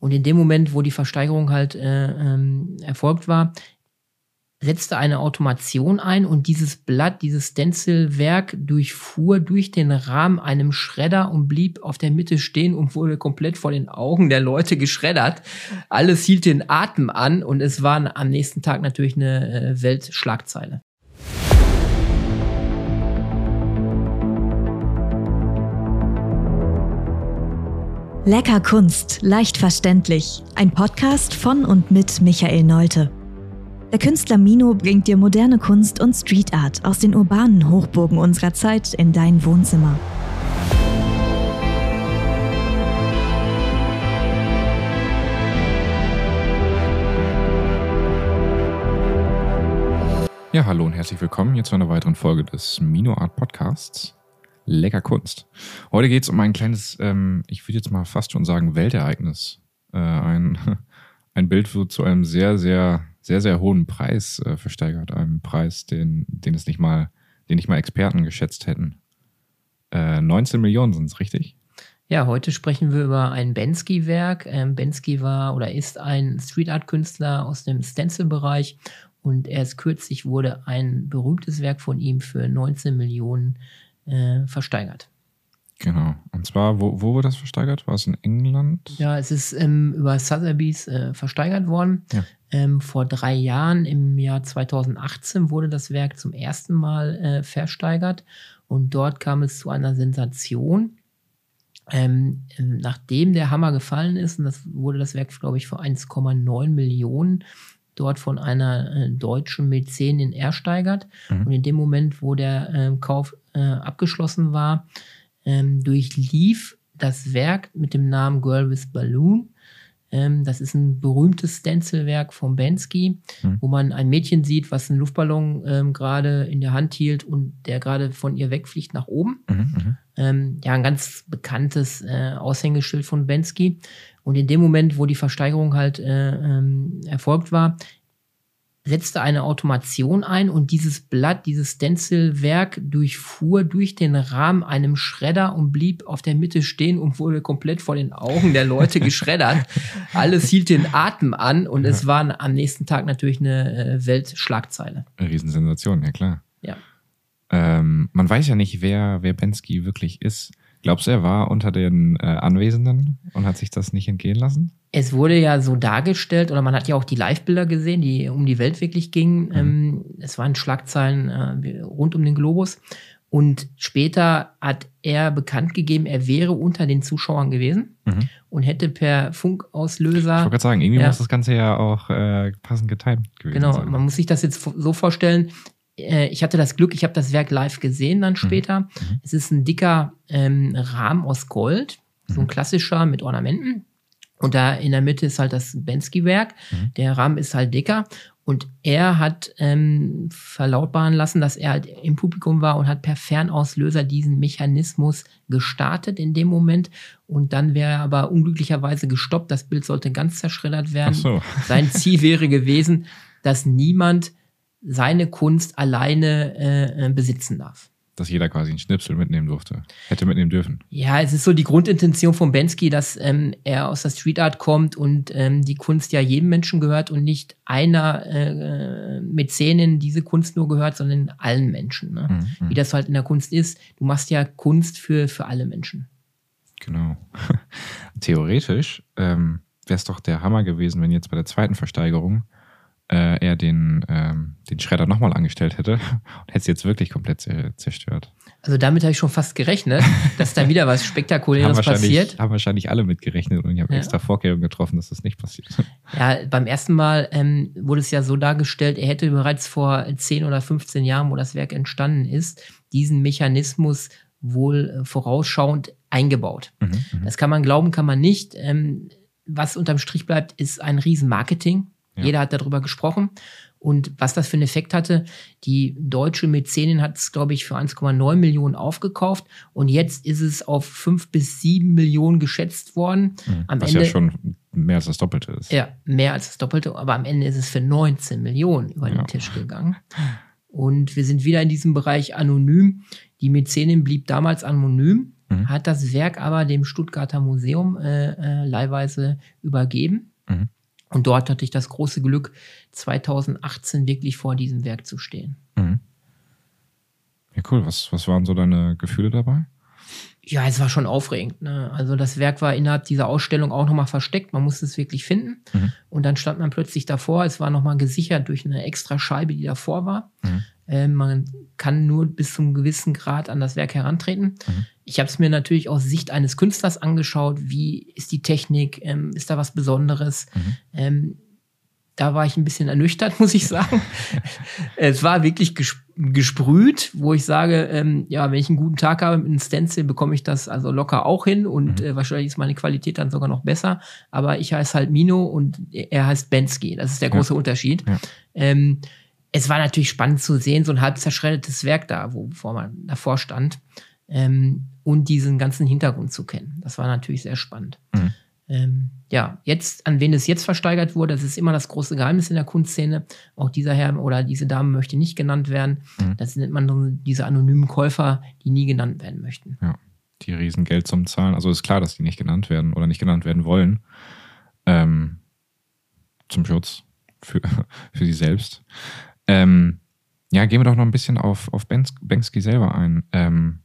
Und in dem Moment, wo die Versteigerung halt äh, ähm, erfolgt war, setzte eine Automation ein und dieses Blatt, dieses Stencilwerk durchfuhr durch den Rahmen einem Schredder und blieb auf der Mitte stehen und wurde komplett vor den Augen der Leute geschreddert. Alles hielt den Atem an und es war am nächsten Tag natürlich eine äh, Weltschlagzeile. Lecker Kunst, leicht verständlich. Ein Podcast von und mit Michael Neute. Der Künstler Mino bringt dir moderne Kunst und Street Art aus den urbanen Hochburgen unserer Zeit in dein Wohnzimmer. Ja, hallo und herzlich willkommen hier zu einer weiteren Folge des Mino Art Podcasts. Lecker Kunst. Heute geht es um ein kleines, ähm, ich würde jetzt mal fast schon sagen, Weltereignis. Äh, ein, ein Bild wird zu einem sehr, sehr sehr, sehr hohen Preis äh, versteigert. Einem Preis, den, den es nicht mal, den nicht mal Experten geschätzt hätten. Äh, 19 Millionen sind es, richtig? Ja, heute sprechen wir über ein Bensky-Werk. Ähm, Bensky war oder ist ein Street Art-Künstler aus dem Stencil-Bereich und erst kürzlich wurde ein berühmtes Werk von ihm für 19 Millionen äh, versteigert. Genau. Und zwar, wo, wo wurde das versteigert? War es in England? Ja, es ist ähm, über Sotheby's äh, versteigert worden. Ja. Ähm, vor drei Jahren, im Jahr 2018, wurde das Werk zum ersten Mal äh, versteigert. Und dort kam es zu einer Sensation. Ähm, nachdem der Hammer gefallen ist, und das wurde das Werk, glaube ich, für 1,9 Millionen dort von einer äh, deutschen Mäzenin ersteigert. Mhm. Und in dem Moment, wo der äh, Kauf äh, abgeschlossen war, ähm, durchlief das Werk mit dem Namen Girl with Balloon. Ähm, das ist ein berühmtes Stencilwerk von Bensky, mhm. wo man ein Mädchen sieht, was einen Luftballon ähm, gerade in der Hand hielt und der gerade von ihr wegfliegt nach oben. Mhm, mhm. ähm, ja, ein ganz bekanntes äh, Aushängeschild von Bensky. Und in dem Moment, wo die Versteigerung halt äh, ähm, erfolgt war, setzte eine Automation ein und dieses Blatt, dieses Stencilwerk durchfuhr durch den Rahmen einem Schredder und blieb auf der Mitte stehen und wurde komplett vor den Augen der Leute geschreddert. Alles hielt den Atem an und ja. es war am nächsten Tag natürlich eine äh, Weltschlagzeile. Riesensensation, ja klar. Ja. Ähm, man weiß ja nicht, wer, wer Bensky wirklich ist. Glaubst du, er war unter den äh, Anwesenden und hat sich das nicht entgehen lassen? Es wurde ja so dargestellt, oder man hat ja auch die Live-Bilder gesehen, die um die Welt wirklich gingen. Mhm. Ähm, es waren Schlagzeilen äh, rund um den Globus. Und später hat er bekannt gegeben, er wäre unter den Zuschauern gewesen mhm. und hätte per Funkauslöser. Ich wollte gerade sagen, irgendwie ja, muss das Ganze ja auch äh, passend getimt gewesen genau, sein. Genau, man muss sich das jetzt so vorstellen. Äh, ich hatte das Glück, ich habe das Werk live gesehen dann mhm. später. Mhm. Es ist ein dicker ähm, Rahmen aus Gold, so ein mhm. klassischer mit Ornamenten. Und da in der Mitte ist halt das Bensky-Werk. Mhm. Der Rahmen ist halt dicker. Und er hat ähm, verlautbaren lassen, dass er halt im Publikum war und hat per Fernauslöser diesen Mechanismus gestartet in dem Moment. Und dann wäre er aber unglücklicherweise gestoppt. Das Bild sollte ganz zerschreddert werden. So. Sein Ziel wäre gewesen, dass niemand seine Kunst alleine äh, äh besitzen darf dass jeder quasi einen Schnipsel mitnehmen durfte. Hätte mitnehmen dürfen. Ja, es ist so die Grundintention von Bensky, dass ähm, er aus der Street Art kommt und ähm, die Kunst ja jedem Menschen gehört und nicht einer äh, Mäzenin diese Kunst nur gehört, sondern allen Menschen. Ne? Mhm, Wie das halt in der Kunst ist. Du machst ja Kunst für, für alle Menschen. Genau. Theoretisch ähm, wäre es doch der Hammer gewesen, wenn jetzt bei der zweiten Versteigerung äh, er den, ähm, den Schredder nochmal angestellt hätte und hätte es jetzt wirklich komplett zerstört. Also damit habe ich schon fast gerechnet, dass da wieder was Spektakuläres haben passiert. Haben wahrscheinlich alle mitgerechnet und ich habe ja. extra Vorkehrungen getroffen, dass das nicht passiert. Ja, beim ersten Mal ähm, wurde es ja so dargestellt, er hätte bereits vor 10 oder 15 Jahren, wo das Werk entstanden ist, diesen Mechanismus wohl äh, vorausschauend eingebaut. Mhm, mhm, das kann man glauben, kann man nicht. Ähm, was unterm Strich bleibt, ist ein Riesenmarketing. Ja. Jeder hat darüber gesprochen. Und was das für einen Effekt hatte, die deutsche Mäzenin hat es, glaube ich, für 1,9 Millionen aufgekauft und jetzt ist es auf 5 bis 7 Millionen geschätzt worden. Mhm, am was Ende, ja schon mehr als das Doppelte ist. Ja, mehr als das Doppelte, aber am Ende ist es für 19 Millionen über den Tisch gegangen. Und wir sind wieder in diesem Bereich anonym. Die Mäzenin blieb damals anonym mhm. hat das Werk aber dem Stuttgarter Museum äh, äh, leihweise übergeben. Mhm. Und dort hatte ich das große Glück, 2018 wirklich vor diesem Werk zu stehen. Mhm. Ja, cool. Was, was waren so deine Gefühle dabei? Ja, es war schon aufregend. Ne? Also das Werk war innerhalb dieser Ausstellung auch nochmal versteckt. Man musste es wirklich finden. Mhm. Und dann stand man plötzlich davor. Es war nochmal gesichert durch eine extra Scheibe, die davor war. Mhm. Äh, man kann nur bis zum gewissen Grad an das Werk herantreten. Mhm. Ich habe es mir natürlich aus Sicht eines Künstlers angeschaut. Wie ist die Technik? Ähm, ist da was Besonderes? Mhm. Ähm, da war ich ein bisschen ernüchtert, muss ich sagen. es war wirklich gesprüht, wo ich sage, ähm, ja, wenn ich einen guten Tag habe mit einem Stencil, bekomme ich das also locker auch hin und mhm. äh, wahrscheinlich ist meine Qualität dann sogar noch besser. Aber ich heiße halt Mino und er heißt Bensky. Das ist der große ja. Unterschied. Ja. Ähm, es war natürlich spannend zu sehen, so ein halb zerschreddetes Werk da, wovor man davor stand. Ähm, und diesen ganzen Hintergrund zu kennen. Das war natürlich sehr spannend. Mhm. Ähm, ja, jetzt, an wen es jetzt versteigert wurde, das ist immer das große Geheimnis in der Kunstszene. Auch dieser Herr oder diese Dame möchte nicht genannt werden. Mhm. Das nennt man diese anonymen Käufer, die nie genannt werden möchten. Ja, die riesen Geldsummen zahlen. Also ist klar, dass die nicht genannt werden oder nicht genannt werden wollen. Ähm, zum Schutz für, für sie selbst. Ähm, ja, gehen wir doch noch ein bisschen auf, auf Banksy selber ein. Ähm,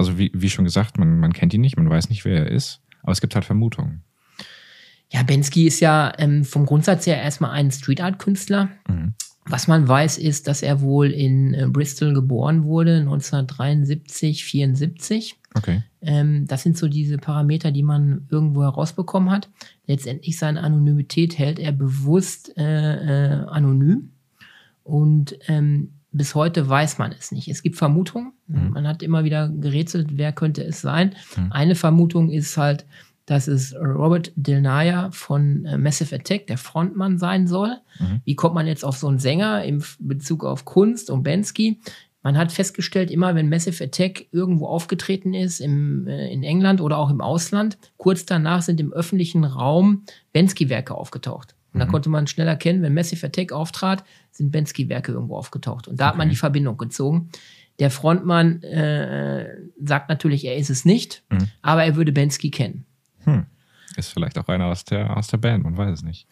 also wie, wie schon gesagt, man, man kennt ihn nicht, man weiß nicht, wer er ist, aber es gibt halt Vermutungen. Ja, Bensky ist ja ähm, vom Grundsatz her erstmal ein Street Art Künstler. Mhm. Was man weiß, ist, dass er wohl in äh, Bristol geboren wurde, 1973, 74. Okay. Ähm, das sind so diese Parameter, die man irgendwo herausbekommen hat. Letztendlich seine Anonymität hält er bewusst äh, äh, anonym. Und ähm, bis heute weiß man es nicht. Es gibt Vermutungen. Mhm. Man hat immer wieder gerätselt, wer könnte es sein. Mhm. Eine Vermutung ist halt, dass es Robert Del Naya von äh, Massive Attack, der Frontmann sein soll. Mhm. Wie kommt man jetzt auf so einen Sänger im Bezug auf Kunst und Bensky? Man hat festgestellt, immer wenn Massive Attack irgendwo aufgetreten ist, im, äh, in England oder auch im Ausland, kurz danach sind im öffentlichen Raum Bensky-Werke aufgetaucht. Und mhm. da konnte man schnell erkennen, wenn Massive Attack auftrat, sind Bensky-Werke irgendwo aufgetaucht. Und da okay. hat man die Verbindung gezogen. Der Frontmann äh, sagt natürlich, er ist es nicht, mhm. aber er würde Bensky kennen. Hm. Ist vielleicht auch einer aus der, aus der Band, man weiß es nicht.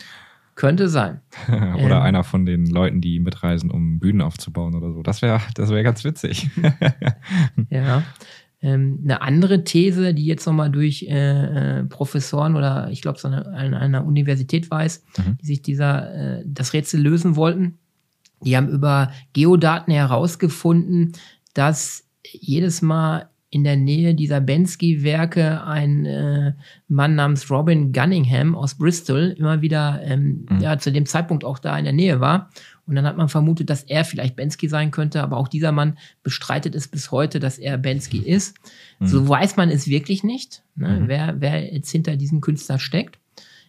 Könnte sein. oder ähm, einer von den Leuten, die mitreisen, um Bühnen aufzubauen oder so. Das wäre das wär ganz witzig. ja. Ähm, eine andere These, die jetzt nochmal durch äh, äh, Professoren oder ich glaube, eine, an einer Universität weiß, mhm. die sich dieser, äh, das Rätsel lösen wollten, die haben über Geodaten herausgefunden, dass jedes Mal in der Nähe dieser Bensky-Werke ein äh, Mann namens Robin Gunningham aus Bristol immer wieder ähm, mhm. ja, zu dem Zeitpunkt auch da in der Nähe war. Und dann hat man vermutet, dass er vielleicht Bensky sein könnte, aber auch dieser Mann bestreitet es bis heute, dass er Bensky ist. Mhm. So weiß man es wirklich nicht, ne, mhm. wer, wer jetzt hinter diesem Künstler steckt.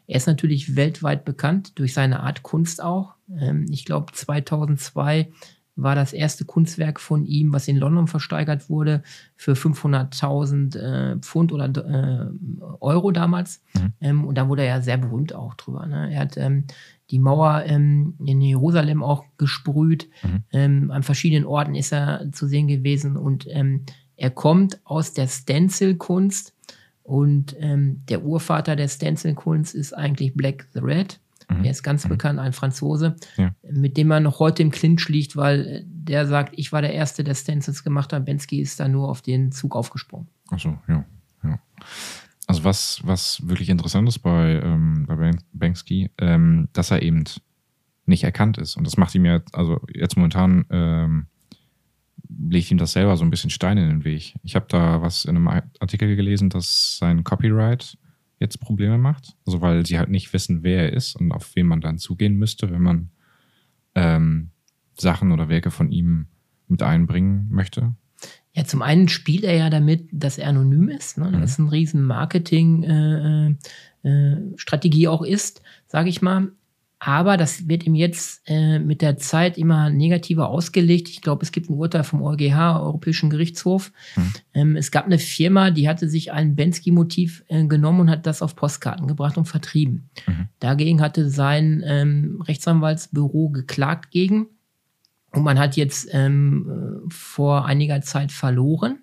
Er ist natürlich weltweit bekannt durch seine Art Kunst auch. Ähm, ich glaube, 2002 war das erste Kunstwerk von ihm, was in London versteigert wurde, für 500.000 äh, Pfund oder äh, Euro damals. Mhm. Ähm, und da wurde er ja sehr berühmt auch drüber. Ne? Er hat ähm, die Mauer ähm, in Jerusalem auch gesprüht. Mhm. Ähm, an verschiedenen Orten ist er zu sehen gewesen. Und ähm, er kommt aus der Stencil-Kunst. Und ähm, der Urvater der Stencil-Kunst ist eigentlich Black the Red. Mhm. Er ist ganz mhm. bekannt, ein Franzose, ja. mit dem man noch heute im Clinch liegt, weil der sagt, ich war der Erste, der Stencils gemacht hat. Bensky ist da nur auf den Zug aufgesprungen. Achso, ja. ja. Also was, was wirklich interessant ist bei, ähm, bei Banksy, ähm, dass er eben nicht erkannt ist. Und das macht ihm ja, also jetzt momentan ähm, legt ihm das selber so ein bisschen Stein in den Weg. Ich habe da was in einem Artikel gelesen, dass sein Copyright jetzt Probleme macht. Also weil sie halt nicht wissen, wer er ist und auf wen man dann zugehen müsste, wenn man ähm, Sachen oder Werke von ihm mit einbringen möchte. Ja, zum einen spielt er ja damit, dass er anonym ist. Ne? Das mhm. ist ein riesen Marketing-Strategie äh, äh, auch ist, sage ich mal. Aber das wird ihm jetzt äh, mit der Zeit immer negativer ausgelegt. Ich glaube, es gibt ein Urteil vom EuGH, Europäischen Gerichtshof. Mhm. Ähm, es gab eine Firma, die hatte sich ein Bensky-Motiv äh, genommen und hat das auf Postkarten gebracht und vertrieben. Mhm. Dagegen hatte sein ähm, Rechtsanwaltsbüro geklagt gegen. Und man hat jetzt ähm, vor einiger Zeit verloren.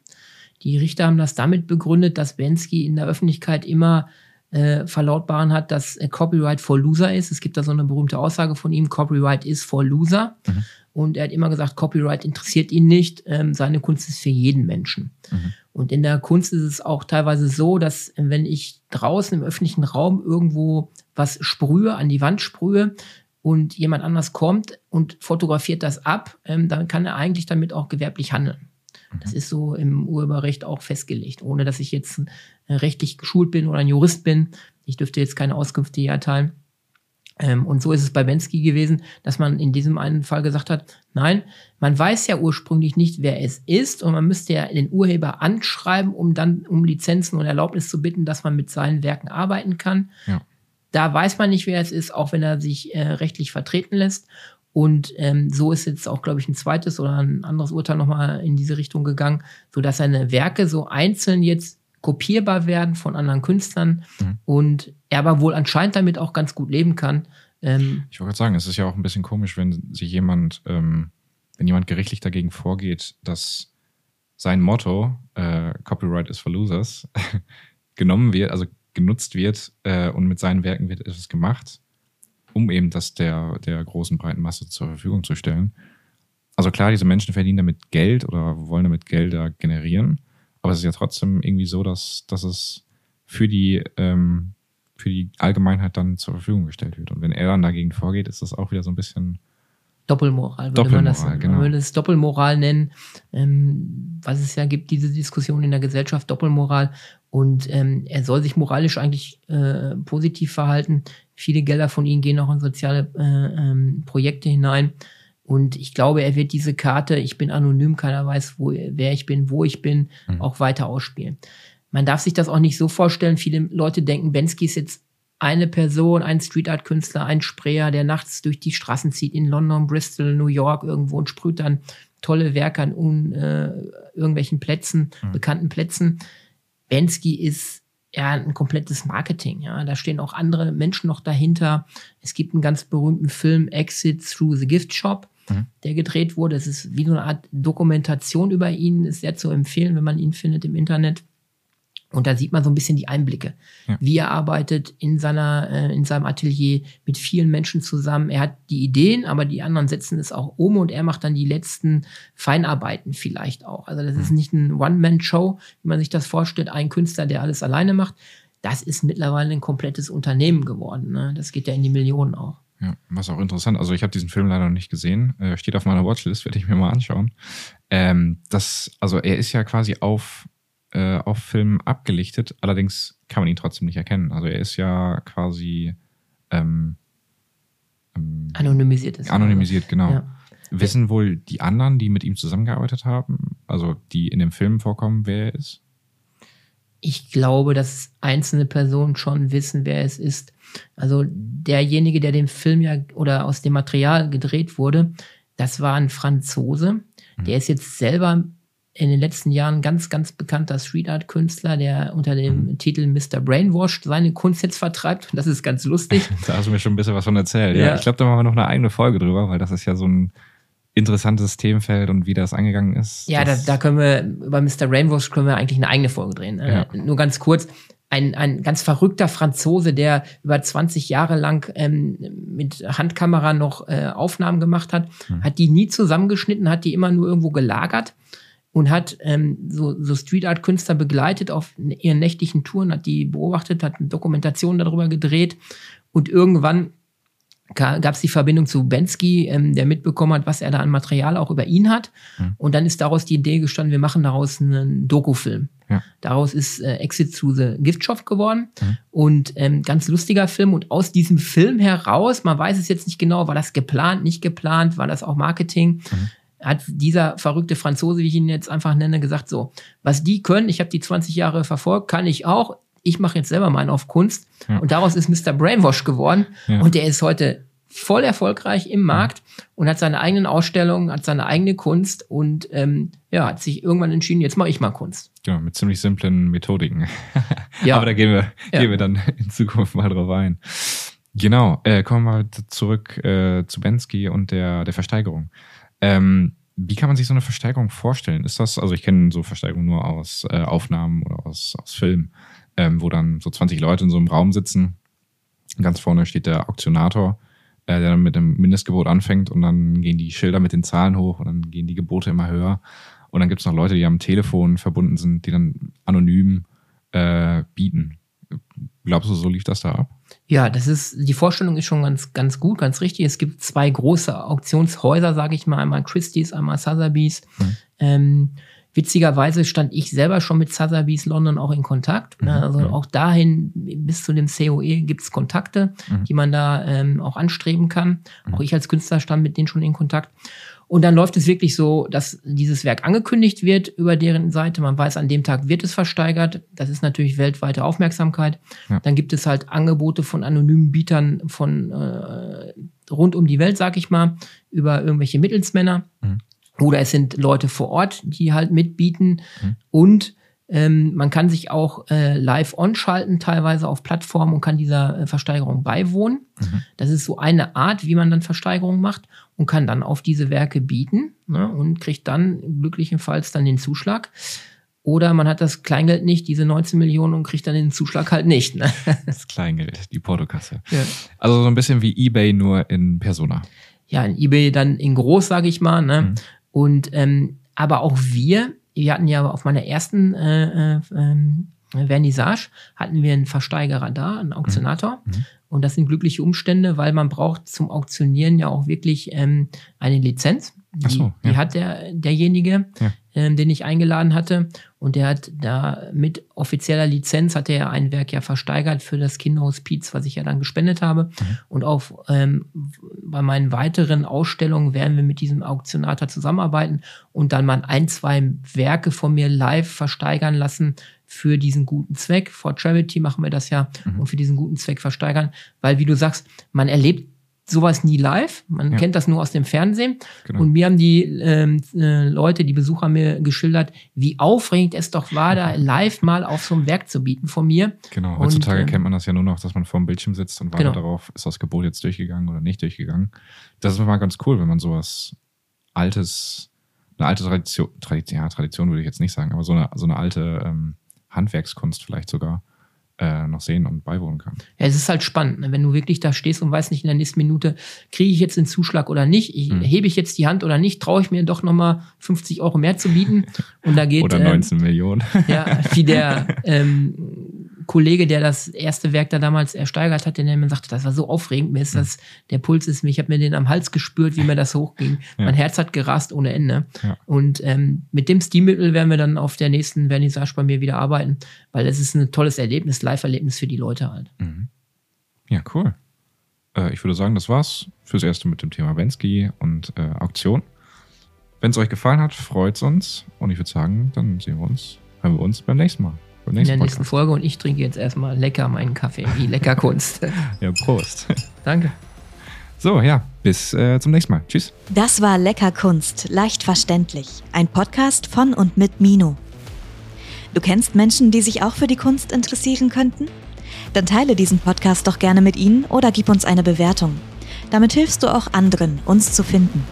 Die Richter haben das damit begründet, dass Bensky in der Öffentlichkeit immer äh, verlautbaren hat, dass äh, Copyright for Loser ist. Es gibt da so eine berühmte Aussage von ihm, Copyright is for Loser. Mhm. Und er hat immer gesagt, Copyright interessiert ihn nicht, ähm, seine Kunst ist für jeden Menschen. Mhm. Und in der Kunst ist es auch teilweise so, dass wenn ich draußen im öffentlichen Raum irgendwo was sprühe, an die Wand sprühe und jemand anders kommt und fotografiert das ab, ähm, dann kann er eigentlich damit auch gewerblich handeln. Das mhm. ist so im Urheberrecht auch festgelegt, ohne dass ich jetzt äh, rechtlich geschult bin oder ein Jurist bin. Ich dürfte jetzt keine Auskünfte hier erteilen. Ähm, und so ist es bei Bensky gewesen, dass man in diesem einen Fall gesagt hat, nein, man weiß ja ursprünglich nicht, wer es ist und man müsste ja den Urheber anschreiben, um dann um Lizenzen und Erlaubnis zu bitten, dass man mit seinen Werken arbeiten kann. Ja. Da weiß man nicht, wer es ist, auch wenn er sich äh, rechtlich vertreten lässt. Und ähm, so ist jetzt auch, glaube ich, ein zweites oder ein anderes Urteil nochmal in diese Richtung gegangen, sodass seine Werke so einzeln jetzt kopierbar werden von anderen Künstlern mhm. und er aber wohl anscheinend damit auch ganz gut leben kann. Ähm, ich wollte gerade sagen, es ist ja auch ein bisschen komisch, wenn sich jemand, ähm, wenn jemand gerichtlich dagegen vorgeht, dass sein Motto, äh, Copyright is for Losers, genommen wird, also genutzt wird äh, und mit seinen Werken wird etwas gemacht, um eben das der, der großen breiten Masse zur Verfügung zu stellen. Also klar, diese Menschen verdienen damit Geld oder wollen damit Gelder generieren. Aber es ist ja trotzdem irgendwie so, dass, dass es für die, ähm, für die Allgemeinheit dann zur Verfügung gestellt wird. Und wenn er dann dagegen vorgeht, ist das auch wieder so ein bisschen Doppelmoral, würde Doppelmoral, man das, genau. man würde es Doppelmoral nennen, ähm, was es ja gibt, diese Diskussion in der Gesellschaft, Doppelmoral. Und ähm, er soll sich moralisch eigentlich äh, positiv verhalten. Viele Gelder von ihm gehen auch in soziale äh, ähm, Projekte hinein. Und ich glaube, er wird diese Karte, ich bin anonym, keiner weiß, wo, wer ich bin, wo ich bin, mhm. auch weiter ausspielen. Man darf sich das auch nicht so vorstellen. Viele Leute denken, Bensky ist jetzt eine Person, ein Street Art Künstler, ein Sprayer, der nachts durch die Straßen zieht in London, Bristol, New York irgendwo und sprüht dann tolle Werke an un, äh, irgendwelchen Plätzen, mhm. bekannten Plätzen. Bensky ist ja ein komplettes Marketing. Ja, da stehen auch andere Menschen noch dahinter. Es gibt einen ganz berühmten Film Exit Through the Gift Shop mhm. der gedreht wurde. Es ist wie so eine Art Dokumentation über ihn, ist sehr zu empfehlen, wenn man ihn findet im Internet. Und da sieht man so ein bisschen die Einblicke, ja. wie er arbeitet in seiner, äh, in seinem Atelier mit vielen Menschen zusammen. Er hat die Ideen, aber die anderen setzen es auch um und er macht dann die letzten Feinarbeiten vielleicht auch. Also das mhm. ist nicht ein One-Man-Show, wie man sich das vorstellt, ein Künstler, der alles alleine macht. Das ist mittlerweile ein komplettes Unternehmen geworden. Ne? Das geht ja in die Millionen auch. Ja, was auch interessant. Also ich habe diesen Film leider noch nicht gesehen. Äh, steht auf meiner Watchlist, werde ich mir mal anschauen. Ähm, das, also er ist ja quasi auf, äh, auf Film abgelichtet, allerdings kann man ihn trotzdem nicht erkennen. Also er ist ja quasi ähm, ähm, anonymisiert. Ist anonymisiert, genau. Ja. Wissen wohl die anderen, die mit ihm zusammengearbeitet haben, also die in dem Film vorkommen, wer er ist? Ich glaube, dass einzelne Personen schon wissen, wer es ist. Also derjenige, der den Film ja oder aus dem Material gedreht wurde, das war ein Franzose. Mhm. Der ist jetzt selber in den letzten Jahren ganz, ganz bekannter Street Art Künstler, der unter dem mhm. Titel Mr. Brainwashed seine Kunst jetzt vertreibt. Und das ist ganz lustig. da hast du mir schon ein bisschen was von erzählt. Ja, ja ich glaube, da machen wir noch eine eigene Folge drüber, weil das ist ja so ein interessantes Themenfeld und wie das angegangen ist. Ja, da, da können wir, über Mr. Brainwash können wir eigentlich eine eigene Folge drehen. Ja. Äh, nur ganz kurz ein, ein ganz verrückter Franzose, der über 20 Jahre lang ähm, mit Handkamera noch äh, Aufnahmen gemacht hat, mhm. hat die nie zusammengeschnitten, hat die immer nur irgendwo gelagert und hat ähm, so, so Street Art Künstler begleitet auf ihren nächtlichen Touren, hat die beobachtet, hat eine Dokumentation darüber gedreht und irgendwann gab es die Verbindung zu Bensky, ähm, der mitbekommen hat, was er da an Material auch über ihn hat. Mhm. Und dann ist daraus die Idee gestanden, wir machen daraus einen Dokufilm. Ja. Daraus ist äh, Exit to the Gift Shop geworden. Mhm. Und ähm, ganz lustiger Film. Und aus diesem Film heraus, man weiß es jetzt nicht genau, war das geplant, nicht geplant, war das auch Marketing, mhm. Hat dieser verrückte Franzose, wie ich ihn jetzt einfach nenne, gesagt, so, was die können, ich habe die 20 Jahre verfolgt, kann ich auch ich mache jetzt selber meinen auf Kunst. Ja. Und daraus ist Mr. Brainwash geworden. Ja. Und der ist heute voll erfolgreich im Markt und hat seine eigenen Ausstellungen, hat seine eigene Kunst und ähm, ja, hat sich irgendwann entschieden, jetzt mache ich mal Kunst. Genau, mit ziemlich simplen Methodiken. ja. Aber da gehen wir, ja. gehen wir dann in Zukunft mal drauf ein. Genau, äh, kommen wir mal zurück äh, zu Bensky und der, der Versteigerung. Ähm, wie kann man sich so eine Versteigerung vorstellen? Ist das, also ich kenne so Versteigerungen nur aus äh, Aufnahmen oder aus, aus Filmen, ähm, wo dann so 20 Leute in so einem Raum sitzen. Ganz vorne steht der Auktionator, äh, der dann mit dem Mindestgebot anfängt und dann gehen die Schilder mit den Zahlen hoch und dann gehen die Gebote immer höher. Und dann gibt es noch Leute, die am Telefon verbunden sind, die dann anonym äh, bieten. Glaubst du, so lief das da ab? Ja, das ist, die Vorstellung ist schon ganz, ganz gut, ganz richtig. Es gibt zwei große Auktionshäuser, sage ich mal, einmal Christie's, einmal Sotheby's. Mhm. Ähm, witzigerweise stand ich selber schon mit Sotheby's London auch in Kontakt. Ne? Mhm, also ja. auch dahin, bis zu dem COE gibt es Kontakte, mhm. die man da ähm, auch anstreben kann. Mhm. Auch ich als Künstler stand mit denen schon in Kontakt. Und dann läuft es wirklich so, dass dieses Werk angekündigt wird über deren Seite. Man weiß, an dem Tag wird es versteigert. Das ist natürlich weltweite Aufmerksamkeit. Ja. Dann gibt es halt Angebote von anonymen Bietern von äh, rund um die Welt, sag ich mal, über irgendwelche Mittelsmänner. Mhm. Oder es sind Leute vor Ort, die halt mitbieten. Mhm. Und ähm, man kann sich auch äh, live on-schalten, teilweise auf Plattformen und kann dieser äh, Versteigerung beiwohnen. Mhm. Das ist so eine Art, wie man dann Versteigerungen macht und kann dann auf diese Werke bieten ne, und kriegt dann glücklichenfalls dann den Zuschlag. Oder man hat das Kleingeld nicht, diese 19 Millionen und kriegt dann den Zuschlag halt nicht. Ne? Das Kleingeld, die Portokasse. Ja. Also so ein bisschen wie eBay nur in Persona. Ja, in eBay dann in groß, sage ich mal. Ne? Mhm. Und ähm, aber auch wir wir hatten ja auf meiner ersten äh, äh, ähm, Vernissage hatten wir einen Versteigerer da, einen Auktionator. Mhm. mhm. Und das sind glückliche Umstände, weil man braucht zum Auktionieren ja auch wirklich ähm, eine Lizenz. Die, so, ja. die hat der, derjenige, ja. ähm, den ich eingeladen hatte. Und der hat da mit offizieller Lizenz hat er ein Werk ja versteigert für das Kinderhospiz, was ich ja dann gespendet habe. Mhm. Und auch ähm, bei meinen weiteren Ausstellungen werden wir mit diesem Auktionator zusammenarbeiten und dann mal ein, zwei Werke von mir live versteigern lassen für diesen guten Zweck. For Charity machen wir das ja mhm. und für diesen guten Zweck versteigern, weil wie du sagst, man erlebt sowas nie live. Man ja. kennt das nur aus dem Fernsehen. Genau. Und mir haben die ähm, äh, Leute, die Besucher mir geschildert, wie aufregend es doch war, da live mal auf so einem Werk zu bieten von mir. Genau, heutzutage und, äh, kennt man das ja nur noch, dass man vor dem Bildschirm sitzt und wartet genau. darauf, ist das Gebot jetzt durchgegangen oder nicht durchgegangen. Das ist mal ganz cool, wenn man sowas altes, eine alte Tradition, Tradition, ja, Tradition würde ich jetzt nicht sagen, aber so eine, so eine alte ähm, Handwerkskunst vielleicht sogar äh, noch sehen und beiwohnen kann. Ja, es ist halt spannend, ne? wenn du wirklich da stehst und weißt nicht in der nächsten Minute, kriege ich jetzt den Zuschlag oder nicht, ich, hm. hebe ich jetzt die Hand oder nicht, traue ich mir doch nochmal 50 Euro mehr zu bieten und da geht oder 19 ähm, Millionen. Ja, wie der ähm, Kollege, der das erste Werk da damals ersteigert hat, der mir sagte, das war so aufregend, mir ist das, der Puls ist mir, ich habe mir den am Hals gespürt, wie mir das hochging. Ja. Mein Herz hat gerast ohne Ende. Ja. Und ähm, mit dem Stilmittel werden wir dann auf der nächsten Vernissage bei mir wieder arbeiten, weil es ist ein tolles Erlebnis, Live-Erlebnis für die Leute halt. Mhm. Ja, cool. Äh, ich würde sagen, das war's fürs Erste mit dem Thema Wensky und äh, Auktion. Wenn es euch gefallen hat, freut es uns. Und ich würde sagen, dann sehen wir uns, hören wir uns beim nächsten Mal in der Podcast. nächsten Folge und ich trinke jetzt erstmal lecker meinen Kaffee, wie lecker Kunst. ja, Prost. Danke. So, ja, bis äh, zum nächsten Mal. Tschüss. Das war Lecker Kunst, leicht verständlich. Ein Podcast von und mit Mino. Du kennst Menschen, die sich auch für die Kunst interessieren könnten? Dann teile diesen Podcast doch gerne mit ihnen oder gib uns eine Bewertung. Damit hilfst du auch anderen, uns zu finden.